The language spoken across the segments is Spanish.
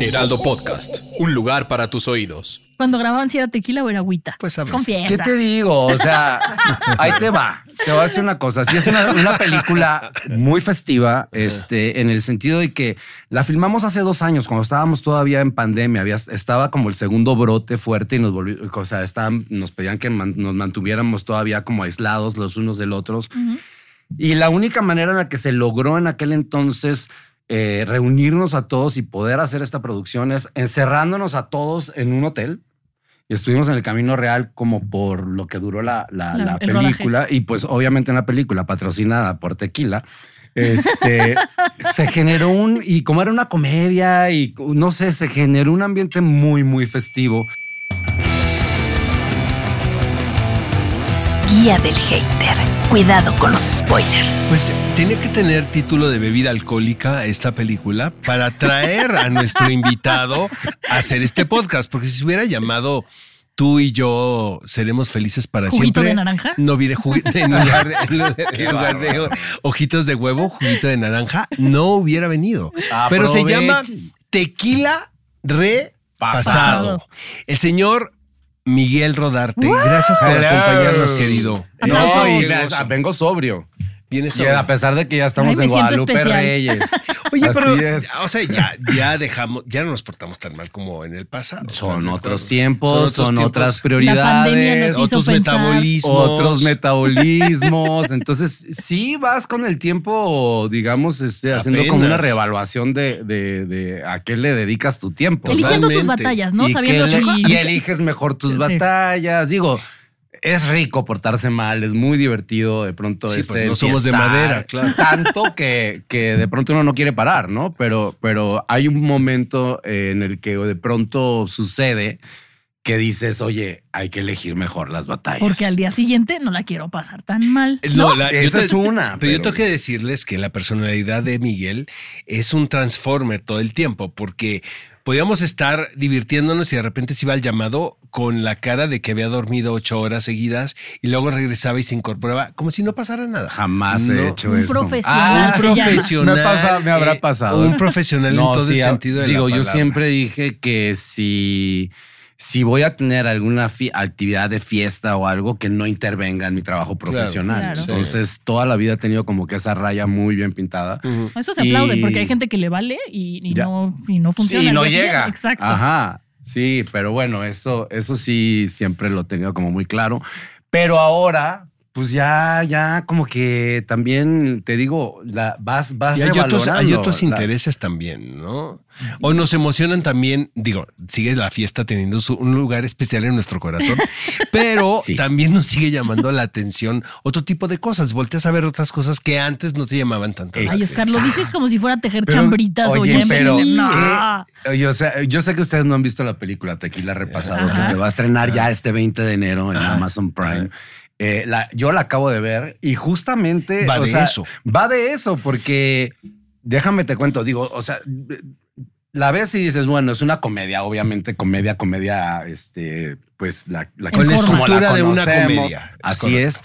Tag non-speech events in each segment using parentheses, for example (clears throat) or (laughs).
Heraldo Podcast, un lugar para tus oídos. Cuando grababan si era tequila o era agüita. Pues a. Confiesa. ¿Qué te digo? O sea, (laughs) ahí te va. Te voy a decir una cosa. Sí, es una, una película muy festiva, este, en el sentido de que la filmamos hace dos años, cuando estábamos todavía en pandemia. Había, estaba como el segundo brote fuerte y nos volvió, o sea, estaban, nos pedían que man- nos mantuviéramos todavía como aislados los unos del otros. Y la única manera en la que se logró en aquel entonces eh, reunirnos a todos y poder hacer esta producción es encerrándonos a todos en un hotel. Y estuvimos en el camino real como por lo que duró la, la- La- la el película. Y pues obviamente una película patrocinada por Tequila. Este, (laughs) se generó un, y como era una comedia y no sé, se generó un ambiente muy, muy festivo. Guía del hater. Cuidado con los spoilers. Pues tenía que tener título de bebida alcohólica esta película para atraer a nuestro (laughs) invitado a hacer este podcast, porque si se hubiera llamado tú y yo seremos felices para ¿Juguito siempre. de naranja? No viene juguito en (laughs) lugar de, en lugar de ojitos de huevo, juguito de naranja, no hubiera venido. Pero se llama. Tequila Repasado. Pasado. El señor Miguel Rodarte, gracias por Hello. acompañarnos, querido. No, gusto. vengo sobrio. Vienes Y a pesar de que ya estamos Ay, en Guadalupe especial. Reyes. (laughs) Oye, Así pero, es. o sea, ya, ya dejamos, ya no nos portamos tan mal como en el pasado. ¿estás Son otros tiempos, Son otros otras tiempos. Prioridades, otros metabolismos. otros metabolismos. Entonces, sí vas con el tiempo, digamos, este, haciendo como una reevaluación de, de- de a qué le dedicas tu tiempo. Eligiendo tus batallas, ¿no? y, Sabiendo que si. le- y eliges mejor tus Sí. batallas. Digo, es rico portarse mal, es muy divertido de pronto. Sí, este, pues no somos de madera, claro. Tanto que, que de pronto uno no quiere parar, ¿no? Pero, pero hay un momento eh, en el que de pronto sucede que dices, oye, hay que elegir mejor las batallas. Porque al día siguiente no la quiero pasar tan mal. No, ¿no? la- yo Esa te- es una, Pero, yo pero- tengo que decirles que la personalidad de Miguel es un transformer todo el tiempo, porque podíamos estar divirtiéndonos y de repente se iba al llamado con la cara de que había dormido ocho horas seguidas y luego regresaba y se incorporaba como si no pasara nada. Jamás he No. hecho Un eso. profesional. un llama. profesional. Me, pasa- me habrá eh, pasado. Un profesional en todo sí, el sentido de Digo, la yo palabra. siempre dije que si, si voy a tener alguna actividad de fiesta o algo que no intervenga en mi trabajo profesional. Claro. Entonces, toda la vida he tenido como que esa raya muy bien pintada. Eso se aplaude Y- porque hay gente que le vale y, y no, y no funciona. Sí, al no llega. Exacto. Ajá. Sí, pero bueno, eso, eso sí siempre lo he tenido como muy claro. Pero ahora, pues ya, ya como que también te digo, la, vas, vas Y hay otros, hay otros la- intereses también, ¿no? O nos emocionan también, digo, sigue la fiesta teniendo su- un lugar especial en nuestro corazón, (laughs) pero Sí. también nos sigue llamando la atención otro tipo de cosas. Volteas a ver otras cosas que antes no te llamaban tanto. la Ay. Oscar, lo dices como si fuera a tejer Pero, chambritas o oye, ya pero. No. Oye, o sea, yo sé que ustedes no han visto la película Tequila Repasado, Ajá. que se va a estrenar ya este 20 de enero en Amazon Prime. Eh, la- yo la acabo de ver y justamente Va o de sea, eso. Va de eso, porque déjame te cuento, digo, o sea, la ves y dices, bueno, es una comedia, obviamente, comedia, comedia, este, pues la, la Con la estructura de una comedia, es Así correcto. es.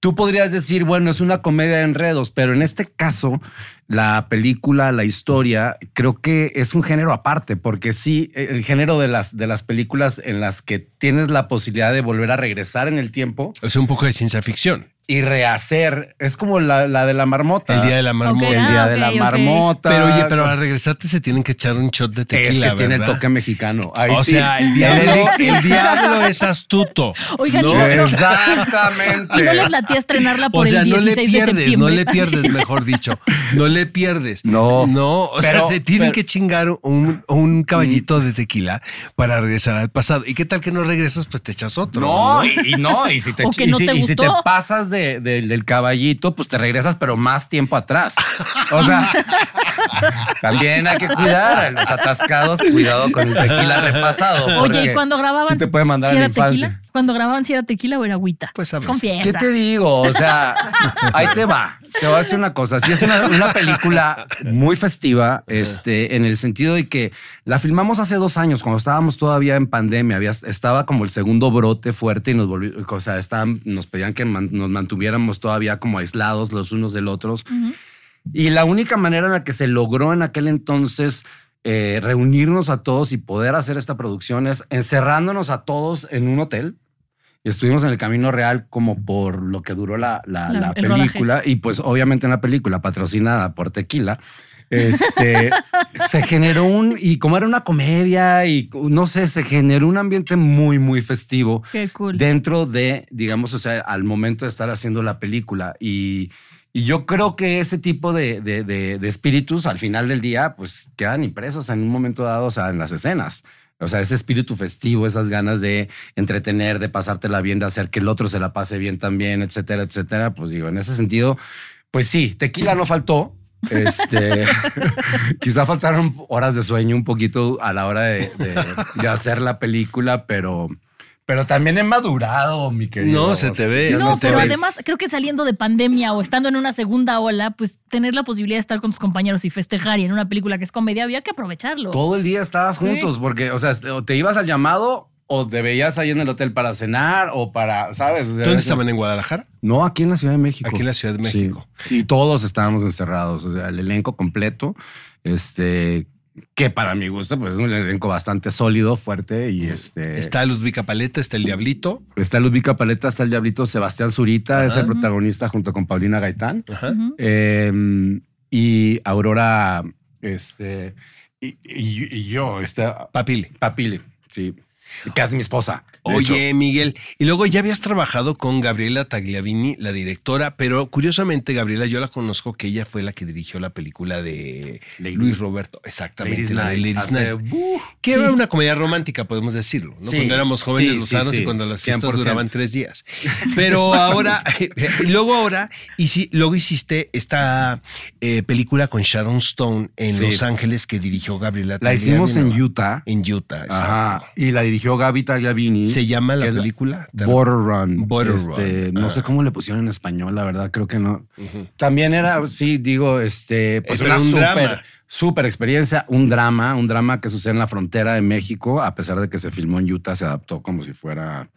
Tú podrías decir, bueno, es una comedia de enredos, pero en este caso, la película, la historia, creo que es un género aparte, porque sí, el género de las, de las películas en las que tienes la posibilidad de volver a regresar en el tiempo sea, un poco de ciencia ficción. Y rehacer, es como la, la de la marmota. El día de la marmota. El día de la marmota. Pero oye, pero al regresarte se tienen que echar un shot de es tequila, que tiene toque mexicano. Ahí o sí. sea, el diablo, el diablo es astuto. Oigan, ¿no? no- Exactamente. (laughs) Y no les latía estrenarla por O sea, el no 16 le de pierdes, no le pierdes, mejor dicho. No le pierdes. No. No, o sea, te tienen pero- que chingar un, un caballito de tequila para regresar al pasado. ¿Y qué tal que no regresas? Pues te echas otro. No, y, y no, y si te, O que y no si, te y si te pasas de- de- del caballito, pues te regresas, pero más tiempo atrás. O sea, (laughs) también hay que cuidar a los atascados. Cuidado con el tequila repasado. Oye, ¿y cuando grababan? sí te puede mandar si a la era tequila? Cuando grababan, si era tequila o era agüita. Pues a veces. Confiesa. ¿Qué te digo? O sea, ahí te va. Te voy a decir una cosa. Sí, es una, una película muy festiva, este, en el sentido de que la filmamos hace dos años, cuando estábamos todavía en pandemia. Había, estaba como el segundo brote fuerte y nos volvió, o sea, estaban- nos pedían que man- nos mantuviéramos todavía como aislados los unos del otros. Y la única manera en la que se logró en aquel entonces eh, reunirnos a todos y poder hacer esta producción es encerrándonos a todos en un hotel. Estuvimos en el camino real como por lo que duró la, la- La- la el película. Y pues obviamente una película patrocinada por Tequila. Este (laughs) se generó un, y como era una comedia y no sé, se generó un ambiente muy, muy festivo Qué cool. dentro de, digamos, o sea, al momento de estar haciendo la película. Y, y yo creo que ese tipo de, de- de- de espíritus al final del día, pues quedan impresos en un momento dado, o sea, en las escenas. O sea, ese espíritu festivo, esas ganas de entretener, de pasártela bien, de hacer que el otro se la pase bien también, etcétera, etcétera. Pues digo, en ese sentido, pues sí, tequila no faltó. Este, (laughs) (laughs) quizá faltaron horas de sueño un poquito a la hora de, de- de hacer la película, pero, pero también he madurado, mi querido. No, se te ve, No, se te pero ve. además creo que saliendo de pandemia o estando en una segunda ola, pues tener la posibilidad de estar con tus compañeros y festejar y en una película que es comedia, había que aprovecharlo. Todo el día estabas Sí. juntos, porque, o sea, o te ibas al llamado o te veías ahí en el hotel para cenar o para, ¿sabes? O sea, ¿Dónde eso- estaban? ¿En Guadalajara? No, aquí en la Ciudad de México. Aquí en la Ciudad de Sí. México. Y todos estábamos encerrados, o sea, el elenco completo, este, que para mi gusto, pues es un elenco bastante sólido, fuerte y este. Está Ludvica Paleta, está el Diablito. Está Ludvica Paleta, está el Diablito Sebastián Zurita, es el protagonista junto con Paulina Gaitán. Ajá. Eh, y Aurora, este, y, y- y yo, este, Papile. Papile, sí, que es mi esposa. Oye, hecho. Miguel, y luego ya habías trabajado con Gabriela Tagliavini, la directora, pero curiosamente, Gabriela, yo la conozco que ella fue la que dirigió la película de Lady- Luis Roberto, exactamente, la de Ladies hace- Night, ¡uh! que Sí. era una comedia romántica, podemos decirlo, ¿no? Sí, cuando éramos jóvenes sí, sí, y cuando las fiestas 100%. duraban tres días. Pero ahora, (laughs) y luego ahora, y sí, luego hiciste esta eh, película con Sharon Stone en. Los Ángeles que dirigió Gabriela La hicimos en. Utah. En Utah, exacto. Ajá. Y la dirigió Gaby Tagliavini. ¿Se llama la película? Border Run. Border Este, Run. No Ah. sé cómo le pusieron en español, la verdad, creo que no. También era, sí, digo, este, pues pero una un súper, drama. súper experiencia, un drama, un drama que sucede en la frontera de México, a pesar de que se filmó en Utah, se adaptó como si fuera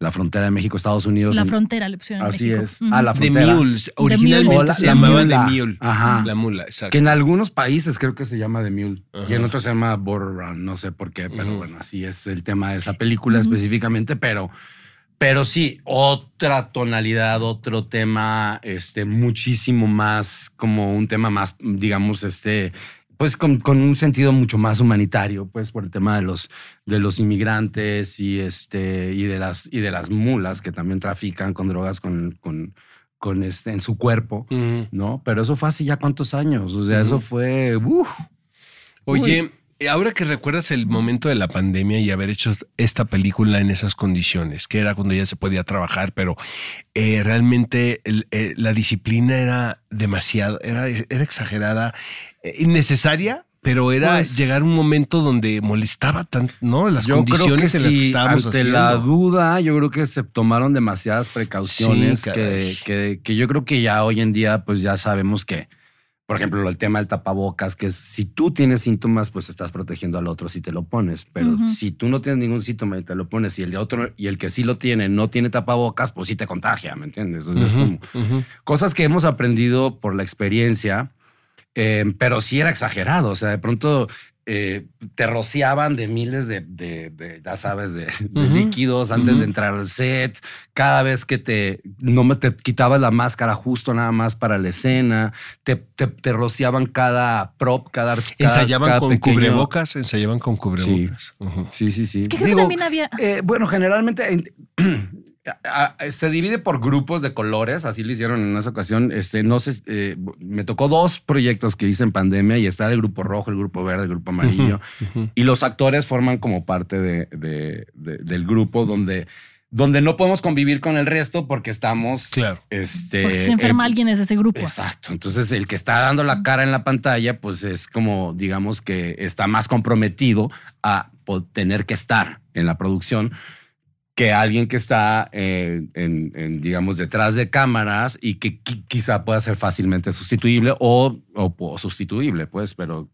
la frontera de México, Estados Unidos. La en- frontera le pusieron Así México. es. Ujú. Ah, la The frontera. Mules. Originalmente Mule. se La llamaba mula. The Mule. Ajá. La mula, exacto. Que en algunos países creo que se llama The Mule y en otros se llama Border Run, no sé por qué, pero bueno, así es el tema de esa película específicamente, pero, pero sí, otra tonalidad, otro tema, este, muchísimo más, como un tema más, digamos, este, pues con, con un sentido mucho más humanitario, pues por el tema de los, de los inmigrantes y, este, y, de las, y de las mulas que también trafican con drogas con, con, con este, en su cuerpo. ¿no? Pero eso fue hace ya cuántos años. O sea, eso fue. uf. Oye, ahora que recuerdas el momento de la pandemia y haber hecho esta película en esas condiciones, que era cuando ya se podía trabajar, pero eh, realmente el- eh, la disciplina era demasiado, era, era exagerada, eh, innecesaria. Pero era Pues- llegar un momento donde molestaba tanto, ¿no? Las condiciones en las que estábamos ante haciendo. la duda, yo creo que se tomaron demasiadas precauciones Sí, que, que, que yo creo que ya hoy en día, pues ya sabemos que, por ejemplo, el tema del tapabocas, que es, si tú tienes síntomas, pues estás protegiendo al otro si te lo pones. Pero si tú no tienes ningún síntoma y te lo pones y el de otro y el que sí lo tiene no tiene tapabocas, pues sí te contagia, ¿me entiendes? Sea, es como- cosas que hemos aprendido por la experiencia, eh, pero sí era exagerado. O sea, de pronto eh, te rociaban de miles de, de- de, ya sabes, de, líquidos antes de entrar al set. Cada vez que te no me te quitabas la máscara justo nada más para la escena, te, te, te rociaban cada prop, cada, Ensayaban cada con pequeño- cubrebocas, ensayaban con cubrebocas. Sí, sí, sí. Es que creo que también había. Eh, bueno, generalmente (clears throat) se divide por grupos de colores, así lo hicieron en esa ocasión. Este, no sé, eh, me tocó dos proyectos que hice en pandemia y está el grupo rojo, el grupo verde, el grupo amarillo. Y los actores forman como parte de, de- de- del grupo donde donde no podemos convivir con el resto porque estamos. Claro. Este, Porque si se enferma eh, alguien es ese grupo. Exacto. Entonces, el que está dando la cara en la pantalla, pues es como, digamos que está más comprometido a tener que estar en la producción que alguien que está, eh, en, en, digamos, detrás de cámaras y que qui- quizá pueda ser fácilmente sustituible o, o- o sustituible, pues, pero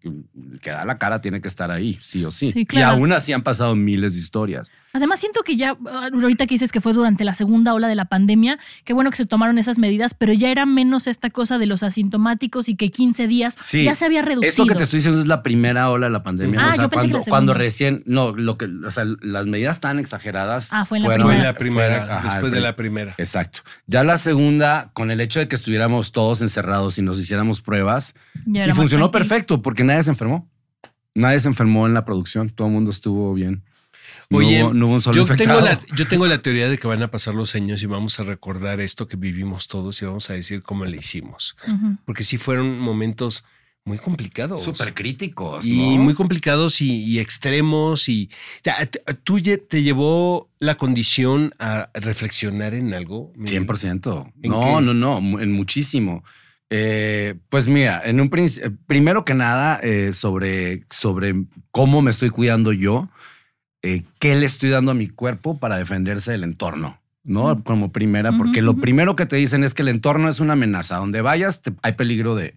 que da la cara tiene que estar ahí, sí o sí. Sí, claro. Y aún así han pasado miles de historias. Además, siento que ya, ah, ahorita que dices que fue durante la segunda ola de la pandemia, qué bueno que se tomaron esas medidas, pero ya era menos esta cosa de los asintomáticos y que 15 días Sí. ya se había reducido. Esto que te estoy diciendo es la primera ola de la pandemia. Ah, o sea, yo pensé que cuando, la segunda. cuando recién, no, lo que, o sea, las medidas tan exageradas. Ah, fue en la fueron- Fue primera. la primera, fueron- ajá, después de la primera. Exacto. Ya la segunda, con el hecho de que estuviéramos todos encerrados y nos hiciéramos pruebas, Ya y funcionó tranquilo. perfecto porque nadie se enfermó. Nadie se enfermó en la producción. Todo el mundo estuvo bien. No Oye, hubo- no hubo un solo yo infectado. tengo, la, yo tengo la teoría de que van a pasar los años y vamos a recordar esto que vivimos todos y vamos a decir cómo le hicimos. Porque sí fueron momentos muy complicados. Súper críticos. Y ¿no? muy complicados y, y extremos. Y tú te llevó la condición a reflexionar en algo. Miguel? 100%. ¿En No, qué? no, no, en muchísimo. Eh, pues mira, en un eh, primero que nada, eh, sobre, sobre cómo me estoy cuidando yo, eh, qué le estoy dando a mi cuerpo para defenderse del entorno, ¿no? Como primera, porque lo primero que te dicen es que el entorno es una amenaza. Donde vayas te- hay peligro de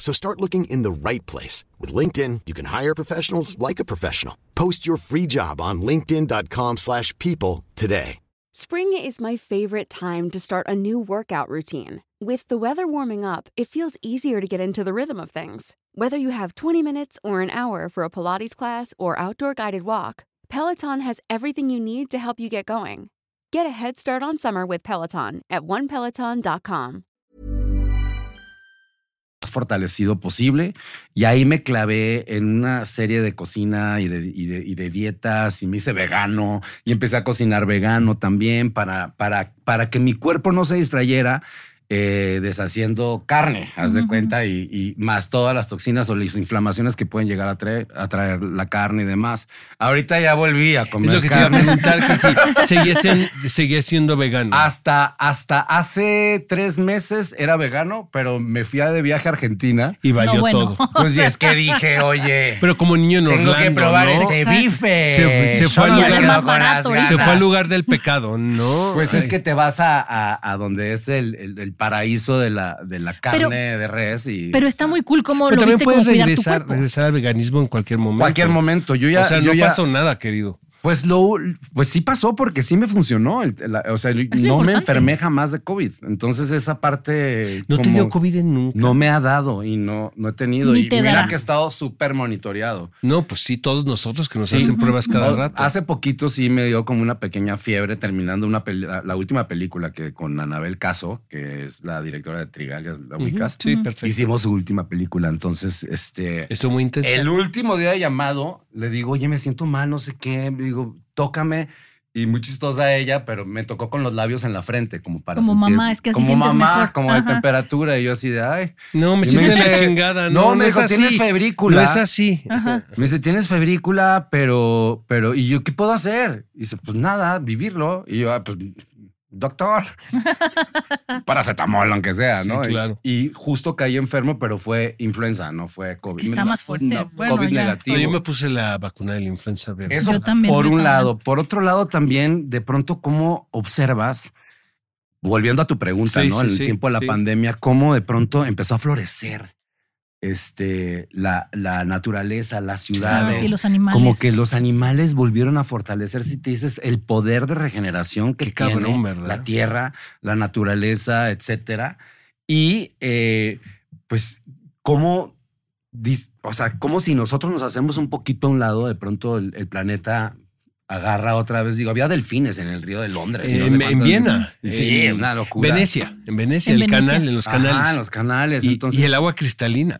So start looking in the right place. With LinkedIn, you can hire professionals like a professional. Post your free job on linkedin.com/people slash people today. Spring is my favorite time to start a new workout routine. With the weather warming up, it feels easier to get into the rhythm of things. Whether you have 20 minutes or an hour for a Pilates class or outdoor guided walk, Peloton has everything you need to help you get going. Get a head start on summer with Peloton at onepeloton.com. fortalecido posible. Y ahí me clavé en una serie de cocina y de, dietas y me hice vegano y empecé a cocinar vegano también para, para, para que mi cuerpo no se distrayera. Eh, deshaciendo carne, haz de cuenta, y, y más todas las toxinas o las inflamaciones que pueden llegar a traer, a traer la carne y demás. Ahorita ya volví a Es comer lo que te iba a carne. preguntar, que si (laughs) seguías, seguías siendo vegano. Hasta, hasta hace tres meses era vegano, pero me fui a de viaje a Argentina. y valió No, bueno. todo. (laughs) Pues y es que (laughs) dije, oye, Pero como niño en tengo Orlando, que probar ¿no? ese bife. Se fue- se fue Yo al lugar- barato. Se fue al lugar del pecado, ¿no? Pues Ay. es que te vas a, a- a donde es el, el- el paraíso de la, de la carne Pero- de res y Pero está muy cool cómo Pero lo también viste puedes como regresar, regresar al veganismo en cualquier momento. cualquier momento. Yo ya, o sea, yo no ya- pasó nada, querido. Pues lo, pues sí pasó porque sí me funcionó. El- la- o sea, no me enfermé jamás de COVID. Entonces esa parte No te dio COVID en nunca. No me ha dado y no, no he tenido. Ni y te mira dará. que he estado súper monitoreado. No, pues sí, todos nosotros que nos Sí. hacen pruebas cada No, rato. Hace poquito sí me dio como una pequeña fiebre terminando una peli- la, la última película que con Anabel Caso, que es la directora de Trigalias, la ubicas. Sí, Ujú. perfecto. Hicimos su última película. Entonces, este. Estuvo muy intenso. El último día de llamado, le digo, oye, me siento mal, no sé qué. Le digo, tócame. Y muy chistosa ella, pero me tocó con los labios en la frente, como para Como sentir- mamá, es que así Como sientes mamá, mejor. como de temperatura. Y yo así de, ay. No, me siento la chingada. no, No, no, me es dijo, así. tienes febrícula. No es así. Ajá. Me dice, tienes febrícula, pero, pero, ¿y yo qué puedo hacer? Y dice, pues nada, vivirlo. Y yo, ah, pues, doctor, (laughs) paracetamol, aunque sea, Sí, ¿no? Y- claro. Y, justo caí enfermo, pero fue influenza, no fue COVID. Está No, más fuerte. no, Bueno, COVID ya. negativo. No, yo me puse la vacuna de la influenza verde. Eso Yo también, por un también. lado. Por otro lado, también, de pronto, ¿cómo observas? Volviendo a tu pregunta, Sí, ¿no? sí, en el sí, tiempo de la sí. pandemia, cómo de pronto empezó a florecer este, la, la naturaleza, las Ah, ciudades. sí, los animales. Como que los animales volvieron a fortalecer, si te dices, el poder de regeneración que Qué tiene la tierra, la naturaleza, etcétera. Y eh, pues, cómo, o sea, como si nosotros nos hacemos un poquito a un lado, de pronto el, el planeta agarra otra vez. Digo, había delfines en el río de Londres. no en, sé en Viena. Sí, en una locura. Venecia. En Venecia, En el Venecia. canal, en los canales. en los canales. y, entonces, y el agua cristalina.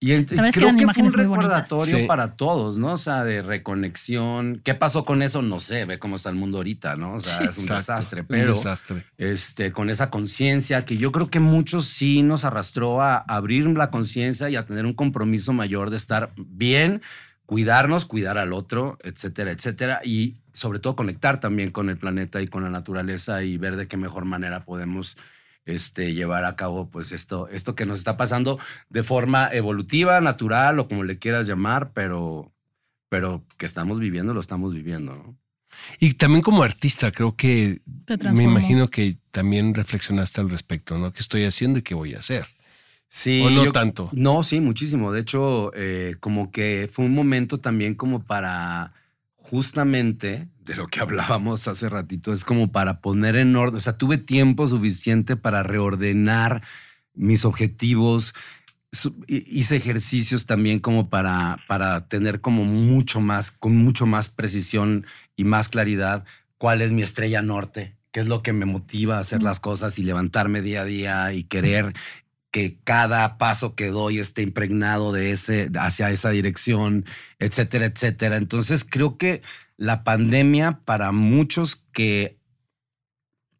Y que creo eran que, fue un recordatorio Sí. para todos, ¿no? O sea, de reconexión. ¿Qué pasó con eso? No sé, ve cómo está el mundo ahorita, ¿no? O sea, Sí. es un Exacto, desastre, un pero desastre. este, con esa conciencia que yo creo que muchos sí nos arrastró a abrir la conciencia y a tener un compromiso mayor de estar bien, cuidarnos, cuidar al otro, etcétera, etcétera. Y sobre todo conectar también con el planeta y con la naturaleza y ver de qué mejor manera podemos este, llevar a cabo pues esto, esto que nos está pasando de forma evolutiva, natural o como le quieras llamar, pero, pero que estamos viviendo, lo estamos viviendo. ¿no? Y también como artista, creo que me imagino que también reflexionaste al respecto, ¿no? ¿Qué estoy haciendo y qué voy a hacer? Sí, ¿O no yo- tanto? No, sí, muchísimo. De hecho, eh, como que fue un momento también como para justamente de lo que (laughs) hablábamos hace ratito, es como para poner en orden, o sea, tuve tiempo suficiente para reordenar mis objetivos, hice ejercicios también como para, para tener como mucho más, con mucho más precisión y más claridad cuál es mi estrella norte, qué es lo que me motiva a hacer las cosas y levantarme día a día y querer que cada paso que doy esté impregnado de ese, hacia esa dirección, etcétera, etcétera. Entonces creo que la pandemia para muchos que,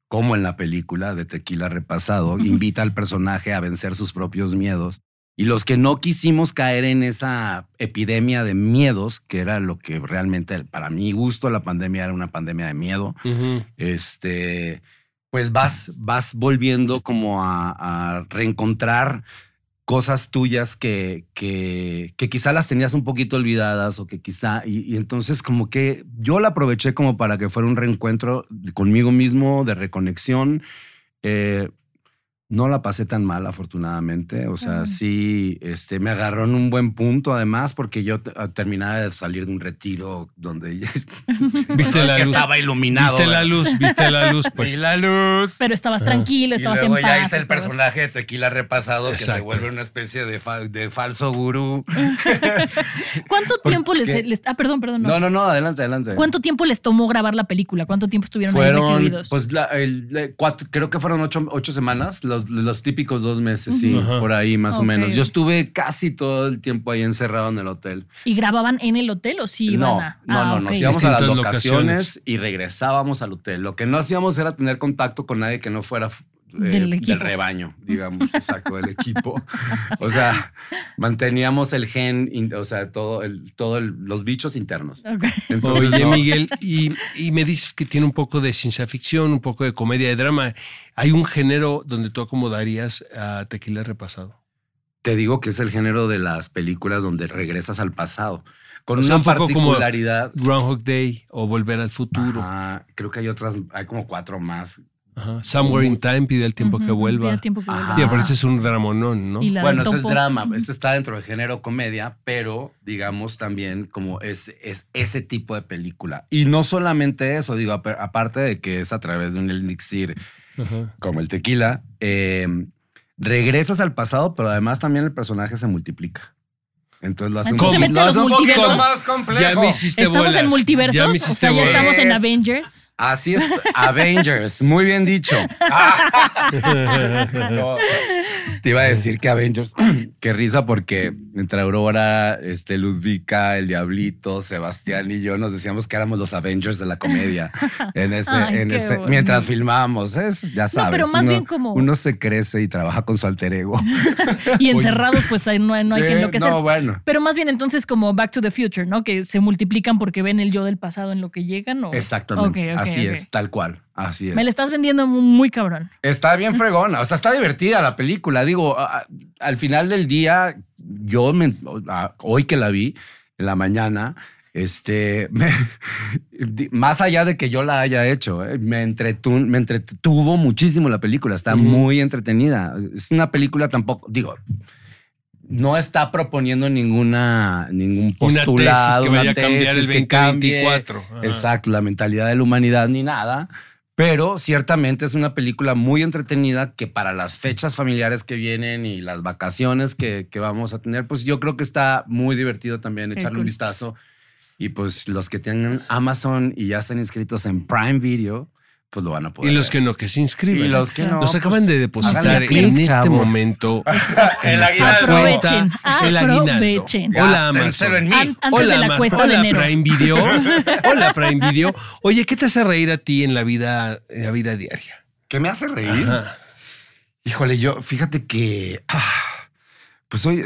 como en la película de Tequila Repasado, invita al personaje a vencer sus propios miedos. Y los que no quisimos caer en esa epidemia de miedos, que era lo que realmente, para mi gusto, la pandemia era una pandemia de miedo, este, pues vas, vas volviendo como a, a reencontrar cosas tuyas que, que, quizá las tenías un poquito olvidadas o que quizá, y, y entonces como que yo la aproveché como para que fuera un reencuentro conmigo mismo, de reconexión. Eh, no la pasé tan mal, afortunadamente. O sea, sí, este, me agarró en un buen punto, además, porque yo te- terminaba de salir de un retiro donde (laughs) ¿Viste la que luz? estaba iluminado. ¿Viste la luz? ¿Viste la luz? (laughs) Pues Vi la luz. Pero estabas tranquilo, Y estabas en luego paz. ya hice el y personaje de Tequila repasado que se vuelve una especie de, fa- de falso gurú. (laughs) ¿Cuánto tiempo les, les- Ah, perdón, perdón. No. No, no, no, adelante, adelante. ¿Cuánto tiempo les tomó grabar la película? ¿Cuánto tiempo estuvieron ahí Fueron, recluidos? pues, la- el- le- cuatro- creo que fueron ocho, ocho semanas, los, los típicos dos meses, sí, Ajá. por ahí más o menos. Yo estuve casi todo el tiempo ahí encerrado en el hotel. ¿Y grababan en el hotel o sí iban No, a.? no, Ah, no, nos íbamos a las locaciones. y regresábamos al hotel. Lo que no hacíamos era tener contacto con nadie que no fuera eh, Del equipo. rebaño, digamos, exacto, del equipo. O sea, manteníamos el gen, o sea, todo el, todo el- los bichos internos. Entonces, Oye, no. Miguel, y, y me dices que tiene un poco de ciencia ficción, un poco de comedia de drama. ¿Hay un género donde tú acomodarías a Tequila Repasado? Te digo que es el género de las películas donde regresas al pasado. Con O sea, una un poco como- particularidad. Groundhog Day o Volver al Futuro. Ajá, creo que hay otras, hay como cuatro más. Ajá. Somewhere in Time, pide el tiempo que vuelva. pide el tiempo que vuelva. Y aparece es un dramonón, ¿no? Bueno, ese es drama. Este está dentro del género comedia, pero digamos también como es, es ese tipo de película. Y no solamente eso, digo, apa- aparte de que es a través de un elixir Ajá. como el tequila, eh, regresas al pasado, pero además también el personaje se multiplica. Entonces lo hace un, Entonces poquito- mete lo los hace un poquito multiversos. más complejo. Ya me hiciste Estamos bolas. en multiversos. Ya me o hiciste sea, ya bolas. estamos en Es- Avengers. Así es, Avengers, muy bien dicho. No, (laughs) te iba a decir que Avengers, (clears throat) qué risa porque entre Aurora, este, Ludvika, el Diablito, Sebastián y yo nos decíamos que éramos los Avengers de la comedia (laughs) en ese, Ay, en ese- bonito. mientras filmábamos, es, ya sabes. pero más uno, bien como- uno se crece y trabaja con su alter ego. (laughs) Y encerrados, pues ahí no hay, no hay que Eh, no, bueno. Pero más bien entonces como Back to the Future, ¿no? Que se multiplican porque ven el yo del pasado en lo que llegan. ¿o? Exactamente. Así es, tal cual. Así es. Me la estás vendiendo muy, cabrón. Está bien fregona, o sea, está divertida la película. Digo, a- al final del día, yo me- a- hoy que la vi en la mañana, este, (laughs) me- más allá de que yo la haya hecho, eh, me, entretu- me entretuvo muchísimo la película. Está Ujú. muy entretenida. Es una película tampoco, digo. No está proponiendo ninguna ningún Una postulado, tesis que una vaya a cambiar el tesis que cambie 2024. Ajá. Exacto, la mentalidad de la humanidad ni nada. Pero ciertamente es una película muy entretenida que para las fechas familiares que vienen y las vacaciones que, que vamos a tener, pues yo creo que está muy divertido también echarle un vistazo. Y pues los que tienen Amazon y ya están inscritos en Prime Video, pues lo van a poder. Y los ver. que no, que se inscriben. Y los que no, Nos pues, acaban de depositar en este chavos. momento (laughs) en El nuestra cuenta el aguinaldo. aprovechen. Hola Amazon. mí. An- Hola, de la Amazon. de Hola enero. Prime Video. (laughs) Hola Prime Video. Oye, ¿qué te hace reír a ti en la vida, en la vida diaria? ¿Qué me hace reír? Ajá. Híjole, yo, fíjate que. ah, pues soy,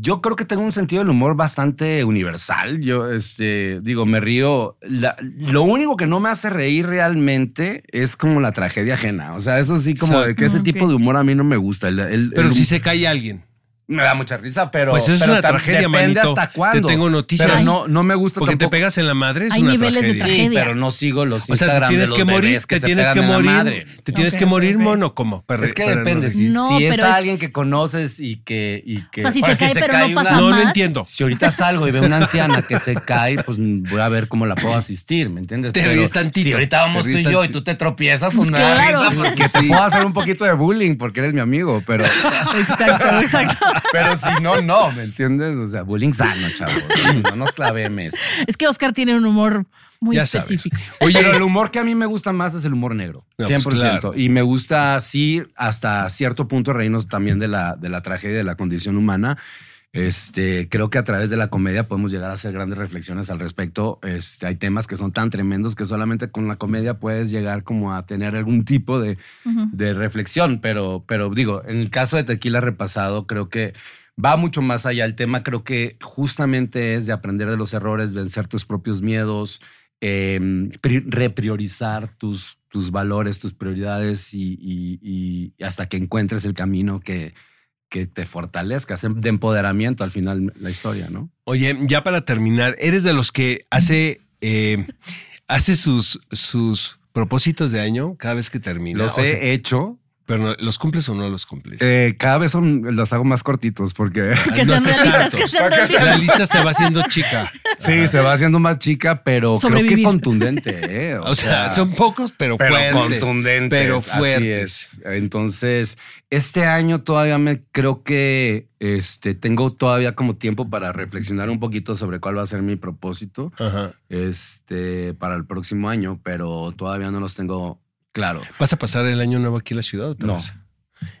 yo, creo que tengo un sentido del humor bastante universal. Yo, este, digo, me río. La- lo único que no me hace reír realmente es como la tragedia ajena. O sea, eso sí, como de que ese Ok. tipo de humor a mí no me gusta. El- el- Pero el- si se cae alguien. Me da mucha risa, pero. Pues es pero una tragedia, depende manito. hasta cuándo. Te tengo noticias. Pero no, no me gusta Porque te tampoco. pegas en la madre es Hay una niveles de tragedia. tragedia. Sí, pero no sigo los O sea, te Instagram tienes de que los morir, bebés que te se tienes que morir, madre. te tienes Ok, que morir ok. mono como. Para- Es que para- depende. Si, No, si es pero es- alguien que conoces y que. Y que O sea, si se cae, pero no una- pasa No, no más. entiendo. Si ahorita salgo y veo una anciana que se (laughs) cae, pues voy a ver cómo la puedo asistir, ¿me entiendes? Te Pero ríes tantito, Si ahorita vamos te tú y yo y tú te tropiezas, pues, Pues me da risa porque te puedo hacer un poquito de bullying porque eres mi amigo, pero, (laughs) Exacto, exacto. Pero si no, no, ¿me entiendes? O sea, bullying sano, chavos. No nos clavemos. Es que Oscar tiene un humor muy Ya sabes. específico. Oye, pero el humor que a mí me gusta más es el humor negro. No, pues 100%. claro. Y me gusta, sí, hasta cierto punto reírnos también de la, de la tragedia de la condición humana. Este, creo que a través de la comedia podemos llegar a hacer grandes reflexiones al respecto. Este, hay temas que son tan tremendos que solamente con la comedia puedes llegar como a tener algún tipo de, reflexión, pero, pero digo, en el caso de Tequila Repasado, creo que va mucho más allá. El tema creo que justamente es de aprender de los errores, vencer tus propios miedos, eh, pri- repriorizar tus, tus valores, tus prioridades y, y- y hasta que encuentres el camino que, que te fortalezca, hace de empoderamiento al final la historia, ¿no? Oye, ya para terminar, ¿eres de los que hace, eh, hace sus, sus propósitos de año cada vez que termina? Los O he sea, hecho. Pero no- ¿los cumples o no los cumples? Eh, cada vez son, los hago más cortitos porque Que No sean haces realistas, tantos. que sean Para que realistas. La lista se va haciendo chica. sí, se va haciendo más chica, pero creo que contundente. (laughs) ¿eh? O sea, son pocos, pero, pero fuertes. contundentes. Pero así fuertes. es. Entonces, este año todavía me creo que este, tengo todavía como tiempo para reflexionar un poquito sobre cuál va a ser mi propósito Ajá. este, para el próximo año, pero todavía no los tengo claro. ¿Vas a pasar el año nuevo aquí en la ciudad? o No.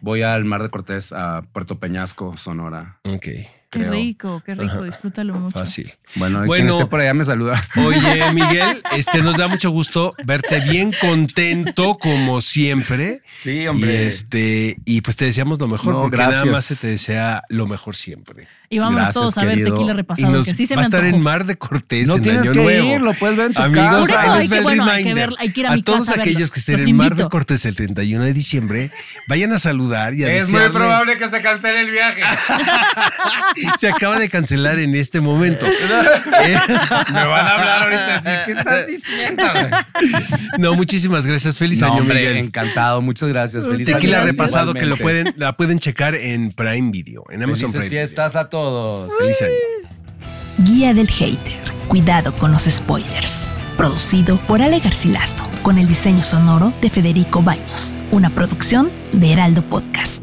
Voy al Mar de Cortés, a Puerto Peñasco, Sonora. Ok, Qué creo. rico, qué rico. Ajá. Disfrútalo mucho. fácil. Bueno, Bueno. quien esté por allá me saluda. Oye, (laughs) Miguel, este nos da mucho gusto verte bien contento como siempre. Sí, Y este, y pues te deseamos lo mejor, No, porque gracias. nada más se te desea lo mejor siempre. Y vámonos Gracias, todos a ver querido. tequila Y repasado, nos que sí se va a estar en Mar de Cortés No en tienes Año que Nuevo. ir, lo puedes ver en tu Amigos, casa. Ahí hay que- bueno, hay que ver- hay que ir a a mi todos casa aquellos verlos. que estén Los en Mar de invito. Cortés el 31 de diciembre, vayan a saludar y a Es muy probable que se cancele el viaje. (laughs) Se acaba de cancelar en este momento. (laughs) Eh, Me van a hablar ahorita decir, ¿qué estás (laughs) diciendo? no, muchísimas gracias. Feliz No, año, hombre, Miguel. encantado. Muchas gracias. Feliz Tequila año. repasado que lo pueden, la pueden checar en Prime Video, en Amazon Felices Prime. fiestas a todos. Feliz año. Guía del Hater. Cuidado con los spoilers. Producido por Ale Garcilaso, con el diseño sonoro de Federico Baños. Una producción de Heraldo Podcast.